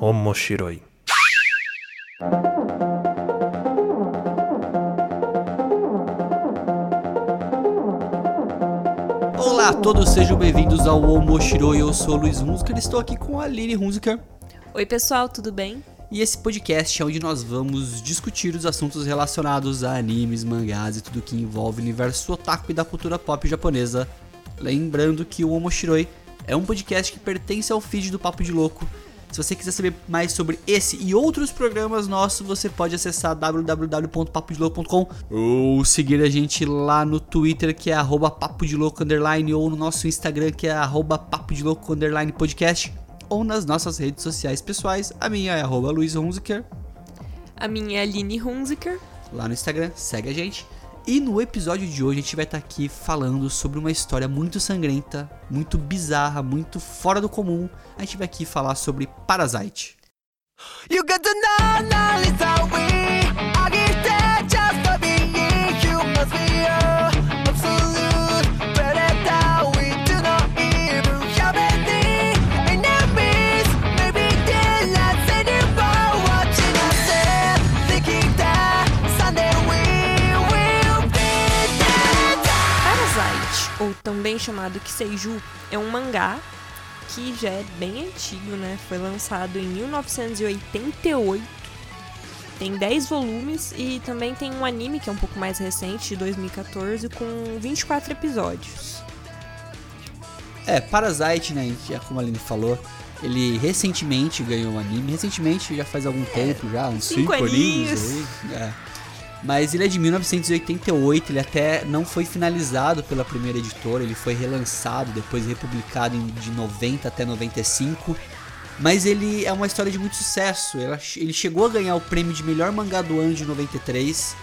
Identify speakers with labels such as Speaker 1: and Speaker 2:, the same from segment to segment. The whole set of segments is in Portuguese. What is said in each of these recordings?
Speaker 1: Omoshiroi.
Speaker 2: Olá a todos, sejam bem-vindos ao Omoshiroi. Eu sou o Luiz Hunziker, estou aqui com a Aline Hunziker.
Speaker 3: Oi, pessoal, tudo bem?
Speaker 2: E esse podcast é onde nós vamos discutir os assuntos relacionados a animes, mangás e tudo que envolve o universo otaku e da cultura pop japonesa. Lembrando que o Omoshiroi é um podcast que pertence ao feed do Papo de Louco. Se você quiser saber mais sobre esse e outros programas nossos, você pode acessar www.papodelouco.com ou seguir a gente lá no Twitter, que é arroba papo de louco underline, ou no nosso Instagram, que é arroba podcast, ou nas nossas redes sociais pessoais. A minha é arroba Luiz Hunziker,
Speaker 3: A minha é Aline Hunziker.
Speaker 2: lá no Instagram, segue a gente. E no episódio de hoje a gente vai estar aqui falando sobre uma história muito sangrenta, muito bizarra, muito fora do comum. A gente vai aqui falar sobre Parasite.
Speaker 4: You to know, now
Speaker 3: chamado Kiseiju, é um mangá que já é bem antigo, né? Foi lançado em 1988. Tem 10 volumes e também tem um anime que é um pouco mais recente, de 2014, com 24 episódios.
Speaker 2: É, Parasite, né, já como a Aline falou, ele recentemente ganhou um anime. Recentemente, já faz algum tempo já, uns
Speaker 3: cinco
Speaker 2: 5 aninhos
Speaker 3: aninhos.
Speaker 2: aí. É. Mas ele é de 1988, ele até não foi finalizado pela primeira editora, ele foi relançado, depois republicado de 90 até 95. Mas ele é uma história de muito sucesso. Ele chegou a ganhar o prêmio de melhor mangá do ano de 93.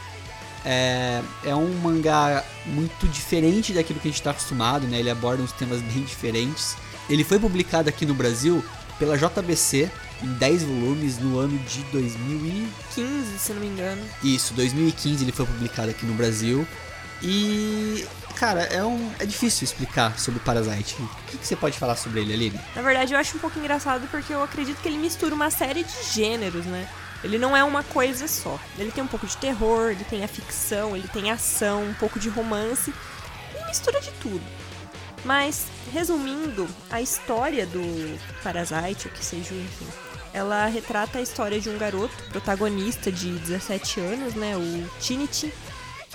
Speaker 2: É, é um mangá muito diferente daquilo que a gente está acostumado, né? Ele aborda uns temas bem diferentes. Ele foi publicado aqui no Brasil pela JBC em 10 volumes no ano de 2000 e...
Speaker 3: 15, se não me engano.
Speaker 2: Isso, 2015 ele foi publicado aqui no Brasil. E, cara, é, um, é difícil explicar sobre Parasite. O que, que você pode falar sobre ele, Aline?
Speaker 3: Na verdade, eu acho um pouco engraçado porque eu acredito que ele mistura uma série de gêneros, né? Ele não é uma coisa só. Ele tem um pouco de terror, ele tem a ficção, ele tem ação, um pouco de romance. Ele mistura de tudo. Mas, resumindo, a história do Parasite, ou que seja, enfim, ela retrata a história de um garoto protagonista de 17 anos, né? O Trinity.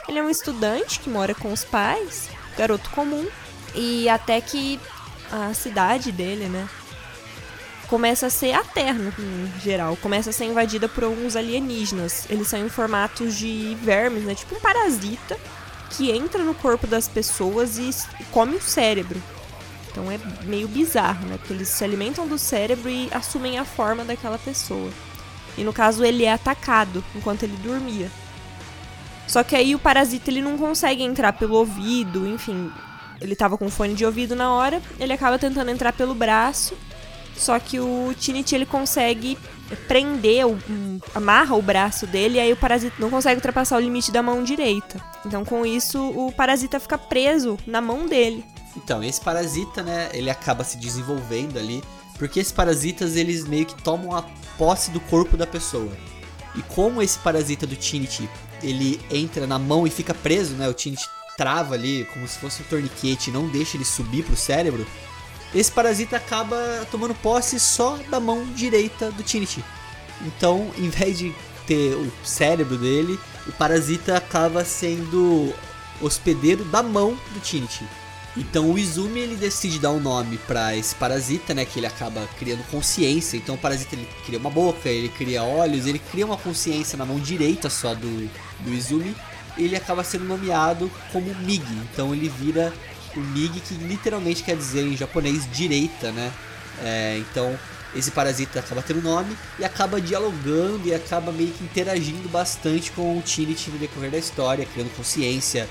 Speaker 3: Ele é um estudante que mora com os pais, garoto comum, e até que a cidade dele, né? Começa a ser a Terra, em geral. Começa a ser invadida por alguns alienígenas. Eles são em formatos de vermes, né? Tipo um parasita que entra no corpo das pessoas e come o cérebro. Então é meio bizarro, né? Porque eles se alimentam do cérebro e assumem a forma daquela pessoa. E no caso ele é atacado enquanto ele dormia. Só que aí o parasita ele não consegue entrar pelo ouvido, enfim, ele tava com fone de ouvido na hora, ele acaba tentando entrar pelo braço, só que o Trinity ele consegue prender, amarra o braço dele, e aí o parasita não consegue ultrapassar o limite da mão direita. Então com isso o parasita fica preso na mão dele.
Speaker 2: Então, esse parasita, né, ele acaba se desenvolvendo ali, porque esses parasitas, eles meio que tomam a posse do corpo da pessoa. E como esse parasita do Trinity, ele entra na mão e fica preso, né, o Trinity trava ali como se fosse um torniquete e não deixa ele subir pro cérebro, esse parasita acaba tomando posse só da mão direita do Trinity. Então, em vez de ter o cérebro dele, o parasita acaba sendo hospedeiro da mão do Trinity. Então o Izumi ele decide dar um nome pra esse parasita, né, que ele acaba criando consciência. Então o parasita ele cria uma boca, ele cria olhos, ele cria uma consciência na mão direita só do, do Izumi. Ele acaba sendo nomeado como Mig. Então ele vira o Mig, que literalmente quer dizer em japonês direita, né? É, então esse parasita acaba tendo nome e acaba dialogando e acaba meio que interagindo bastante com o Trinity no decorrer da história, criando consciência.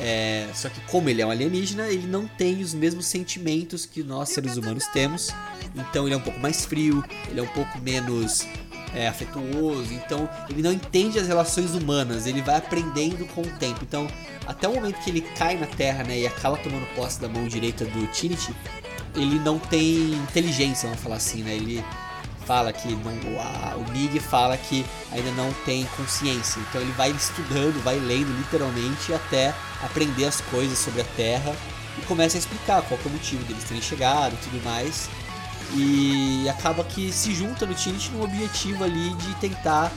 Speaker 2: É, só que como ele é um alienígena, ele não tem os mesmos sentimentos que nós seres humanos temos. Então ele é um pouco mais frio, ele é um pouco menos é, afetuoso, então ele não entende as relações humanas, ele vai aprendendo com o tempo. Então, até o momento que ele cai na Terra, né, e acaba tomando posse da mão direita do Trinity, ele não tem inteligência, vamos falar assim, né? Ele fala que não, a- o Mig fala que ainda não tem consciência. Então ele vai estudando, vai lendo literalmente até aprender as coisas sobre a Terra e começa a explicar qual é o motivo deles terem chegado e tudo mais. E acaba que se junta no Trinity no objetivo ali de tentar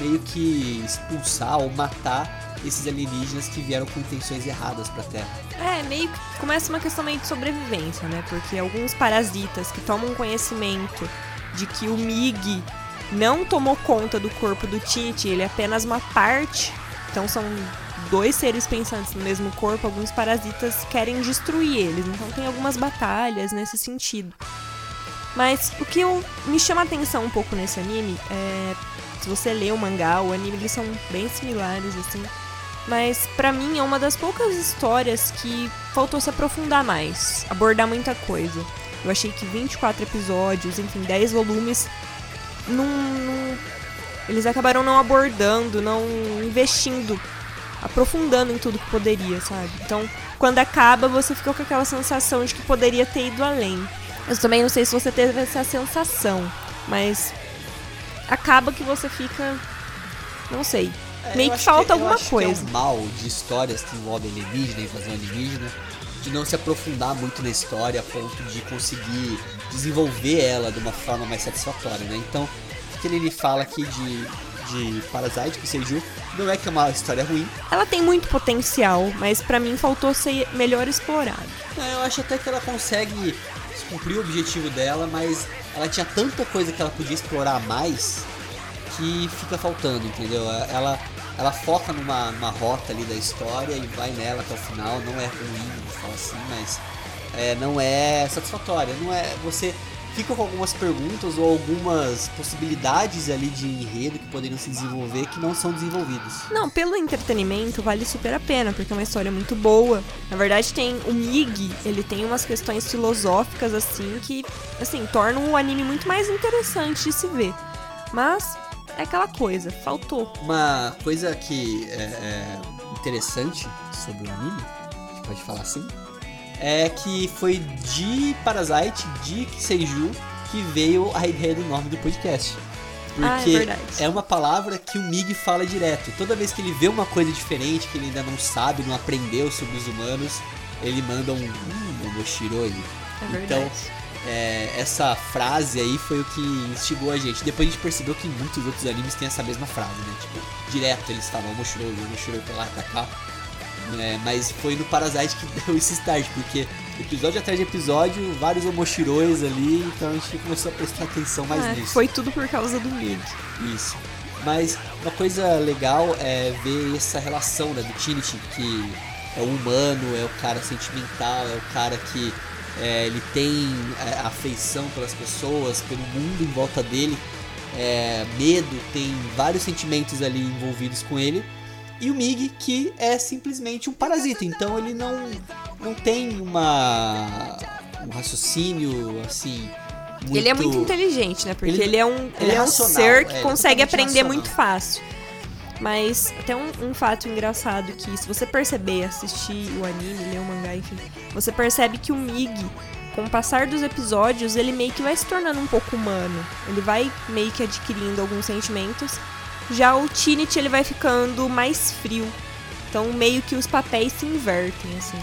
Speaker 2: meio que expulsar ou matar esses alienígenas que vieram com intenções erradas pra Terra.
Speaker 3: É, meio que começa uma questão meio de sobrevivência, né? Porque alguns parasitas que tomam conhecimento de que o Mig não tomou conta do corpo do Tite, ele é apenas uma parte. Então são dois seres pensantes no mesmo corpo, alguns parasitas querem destruir eles. Então tem algumas batalhas nesse sentido. Mas o que eu, me chama a atenção um pouco nesse anime é. Se você lê o mangá, o anime, eles são bem similares, assim. Mas pra mim é uma das poucas histórias que faltou se aprofundar mais, abordar muita coisa. Eu achei que 24 episódios, enfim, 10 volumes, não, não- eles acabaram não abordando, não investindo, aprofundando em tudo que poderia, sabe? Então, quando acaba, você fica com aquela sensação de que poderia ter ido além. Eu também não sei se você teve essa sensação, mas acaba que você fica, não sei,
Speaker 2: É,
Speaker 3: meio que falta
Speaker 2: eu
Speaker 3: alguma
Speaker 2: acho
Speaker 3: coisa.
Speaker 2: Que é um mal de histórias que envolvem alienígena, invasão alienígena, de não se aprofundar muito na história a ponto de conseguir desenvolver ela de uma forma mais satisfatória, né? Então, o que ele fala aqui de, de Parasite, que Seiju, não é que é uma história ruim,
Speaker 3: Ela tem muito potencial, mas pra mim faltou ser melhor explorado.
Speaker 2: Não, eu acho até que ela consegue cumprir o objetivo dela, mas ela tinha tanta coisa que ela podia explorar mais que fica faltando, entendeu? Ela, ela foca numa, numa rota ali da história e vai nela até o final. Não é ruim, vou falar assim, mas é, não é satisfatória. Não é. Você fica com algumas perguntas ou algumas possibilidades ali de enredo que poderiam se desenvolver que não são desenvolvidas.
Speaker 3: Não, pelo entretenimento vale super a pena, porque é uma história muito boa. Na verdade, tem o Mig, ele tem umas questões filosóficas assim que, assim, tornam o anime muito mais interessante de se ver. Mas é aquela coisa, faltou.
Speaker 2: Uma coisa que é, é interessante sobre o anime, a gente pode falar assim, é que foi de Parasite, de Seiju, que veio a ideia do nome do podcast.
Speaker 3: Ah, é
Speaker 2: Porque é uma palavra que o Mig fala direto. Toda vez que ele vê uma coisa diferente, que ele ainda não sabe, não aprendeu sobre os humanos, ele manda um hum, Momoshiroi.
Speaker 3: É
Speaker 2: Então,
Speaker 3: verdade.
Speaker 2: É, essa frase aí foi o que instigou a gente. Depois a gente percebeu que muitos outros animes têm essa mesma frase, né? Tipo, direto eles falam Omoshiroi, Omoshiroi pra lá, pra cá. É, mas foi no Parasite que deu esse start, porque episódio atrás de episódio, vários Omoshirois ali, então a gente começou a prestar atenção mais
Speaker 3: É,
Speaker 2: nisso.
Speaker 3: foi tudo por causa do Mig.
Speaker 2: Isso. Mas uma coisa legal é ver essa relação né, do Trinity, que é o humano, é o cara sentimental, é o cara que é, ele tem é, afeição pelas pessoas, pelo mundo em volta dele, é, medo, tem vários sentimentos ali envolvidos com ele. E o Mig, que é simplesmente um parasita, então ele não, não tem uma, um raciocínio assim. Muito...
Speaker 3: Ele é muito inteligente, né? Porque
Speaker 2: Ele-
Speaker 3: ele, é um, ele
Speaker 2: é
Speaker 3: é um ser que
Speaker 2: é,
Speaker 3: consegue
Speaker 2: totalmente
Speaker 3: aprender
Speaker 2: racional.
Speaker 3: muito fácil. Mas até um, um fato engraçado que se você perceber, assistir o anime, ler o mangá, enfim, você percebe que o Mig, com o passar dos episódios, ele meio que vai se tornando um pouco humano. Ele vai meio que adquirindo alguns sentimentos. Já o Trinity, ele vai ficando mais frio. Então meio que os papéis se invertem, assim.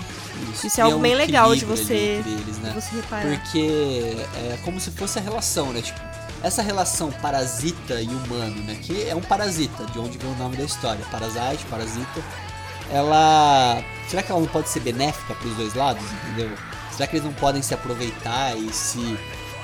Speaker 3: Isso é
Speaker 2: E
Speaker 3: algo bem legal de você-
Speaker 2: eles, né?
Speaker 3: Você reparar.
Speaker 2: Porque é como se fosse a relação, né? Tipo, essa relação parasita e humano, né? Que é um parasita, de onde vem o nome da história. Parasite, parasita. Ela. Será que ela não pode ser benéfica para os dois lados, entendeu? Será que eles não podem se aproveitar e se.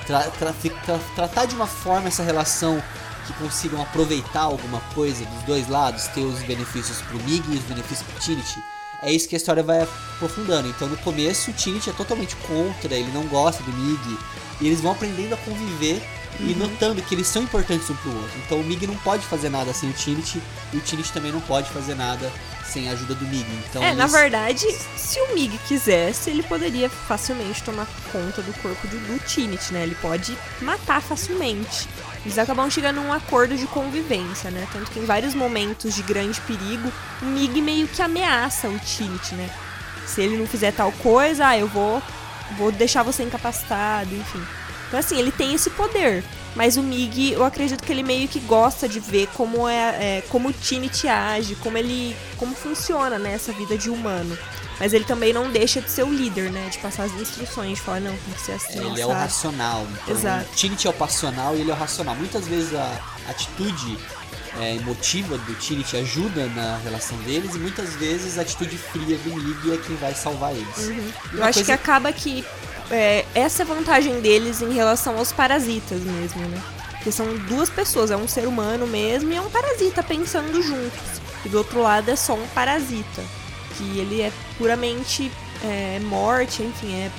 Speaker 2: tra- tra- tra- tratar de uma forma essa relação que consigam aproveitar alguma coisa dos dois lados, ter os benefícios pro Mig e os benefícios pro Trinity? É isso que a história vai aprofundando. Então, no começo, o Trinity é totalmente contra, ele não gosta do Mig. E eles vão aprendendo a conviver e notando que eles são importantes um pro outro. Então, o Mig não pode fazer nada sem o Trinity. E o Trinity também não pode fazer nada sem a ajuda do Mig. Então,
Speaker 3: É, na
Speaker 2: eles-
Speaker 3: verdade, se o Mig quisesse, ele poderia facilmente tomar conta do corpo do, do Trinity, né? Ele pode matar facilmente. Eles acabam chegando a um acordo de convivência, né? Tanto que em vários momentos de grande perigo, o Mig meio que ameaça o Trinity, né? Se ele não fizer tal coisa, ah, eu vou, vou deixar você incapacitado, enfim. Então, assim, ele tem esse poder. Mas o Mig, eu acredito que ele meio que gosta de ver como é, é como o Trinity age, como ele. como funciona, né, essa vida de humano. Mas ele também não deixa de ser o líder, né? De passar as instruções, de falar, não, tem que ser assim,
Speaker 2: Ele é o
Speaker 3: sabe?
Speaker 2: racional. Então,
Speaker 3: Exato.
Speaker 2: O Trinity é o passional e ele é o racional. Muitas vezes a atitude é, emotiva do Trinity ajuda na relação deles e muitas vezes a atitude fria do Mig é quem vai salvar eles.
Speaker 3: Uhum. Eu acho que
Speaker 2: coisa-
Speaker 3: acaba que é, essa é a vantagem deles em relação aos parasitas mesmo, né? Porque são duas pessoas, é um ser humano mesmo e é um parasita pensando juntos. E do outro lado é só um parasita, que ele é puramente é, morte, enfim, é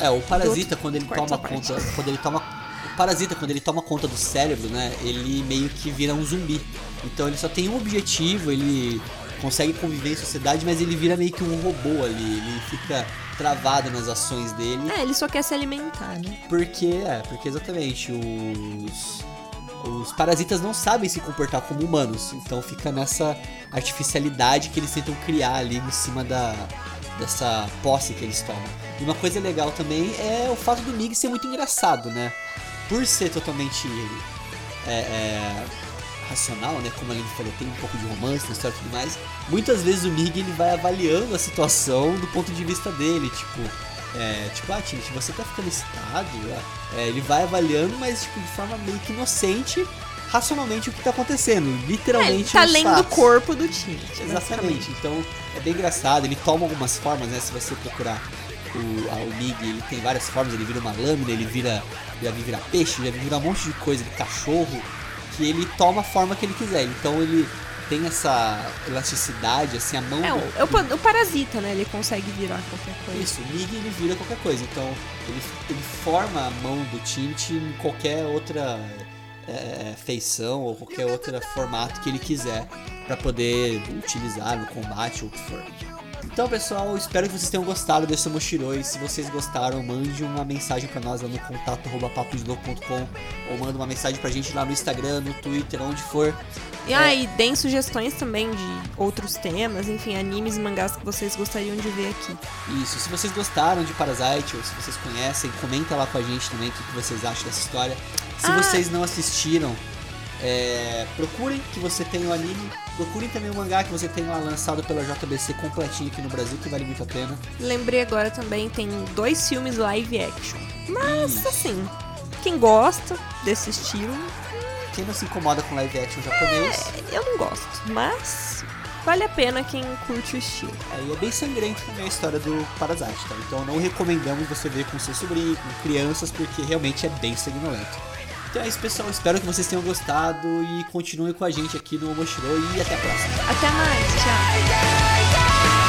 Speaker 2: É, o parasita
Speaker 3: Do
Speaker 2: quando ele
Speaker 3: quarto
Speaker 2: toma conta, quando ele toma o parasita quando ele toma conta do cérebro, né? Ele meio que vira um zumbi. Então ele só tem um objetivo, ele consegue conviver em sociedade, mas ele vira meio que um robô ali, ele fica travado nas ações dele.
Speaker 3: É, ele só quer se alimentar, né?
Speaker 2: Porque, é, porque exatamente os os parasitas não sabem se comportar como humanos, então fica nessa artificialidade que eles tentam criar ali em cima da dessa posse que eles tomam. E uma coisa legal também é o fato do Mig ser muito engraçado, né? Por ser totalmente é, é, racional, né? Como a Aline falou, tem um pouco de romance na história e tudo mais. Muitas vezes o Mig ele vai avaliando a situação do ponto de vista dele, tipo, é, tipo, ah, Timothy, você tá ficando excitado? É, ele vai avaliando, mas tipo, de forma meio que inocente, racionalmente o que tá acontecendo.
Speaker 3: É, ele
Speaker 2: Literalmente.
Speaker 3: tá lendo o corpo do time.
Speaker 2: Exatamente. Então é bem engraçado. Ele toma algumas formas, né? Se você procurar o, a, o Mig, ele tem várias formas. Ele vira uma lâmina, ele vira. Já vi virar peixe, já vi virar um monte de coisa, de cachorro, que ele toma a forma que ele quiser. Então ele tem essa elasticidade, assim, a mão.
Speaker 3: É,
Speaker 2: do-
Speaker 3: o, é o parasita, né? Ele consegue virar qualquer coisa.
Speaker 2: Isso, o Mig ele vira qualquer coisa. Então ele, ele forma a mão do Tint em qualquer outra é, feição ou qualquer outro formato que ele quiser para poder utilizar no combate ou o que for. Então, pessoal, espero que vocês tenham gostado desse Mochiroi. Se vocês gostaram, mande uma mensagem para nós lá no contato ou manda uma mensagem pra gente lá no Instagram, no Twitter, onde for.
Speaker 3: E aí, deem sugestões também de outros temas, enfim, animes e mangás que vocês gostariam de ver aqui.
Speaker 2: Isso, se vocês gostaram de Parasite ou se vocês conhecem, comenta lá com a gente também o que que vocês acham dessa história. Se
Speaker 3: Ah.
Speaker 2: vocês não assistiram, é, procurem que você tem o anime, procurem também o mangá que você tem lá lançado pela JBC completinho aqui no Brasil, que vale muito a pena.
Speaker 3: Lembrei agora também, tem dois filmes live action. Mas,
Speaker 2: Isso.
Speaker 3: assim, quem gosta desse estilo,
Speaker 2: Quem não se incomoda com live action japonês,
Speaker 3: eu não gosto. Mas vale a pena quem curte o estilo.
Speaker 2: aí é bem sangrento também a história do Parasite, tá? Então não recomendamos você ver com seu sobrinho, com crianças, porque realmente é bem sanguinolento. Então é isso, pessoal. Espero que vocês tenham gostado e continuem com a gente aqui no Moshiro e até a próxima.
Speaker 3: Até mais, tchau.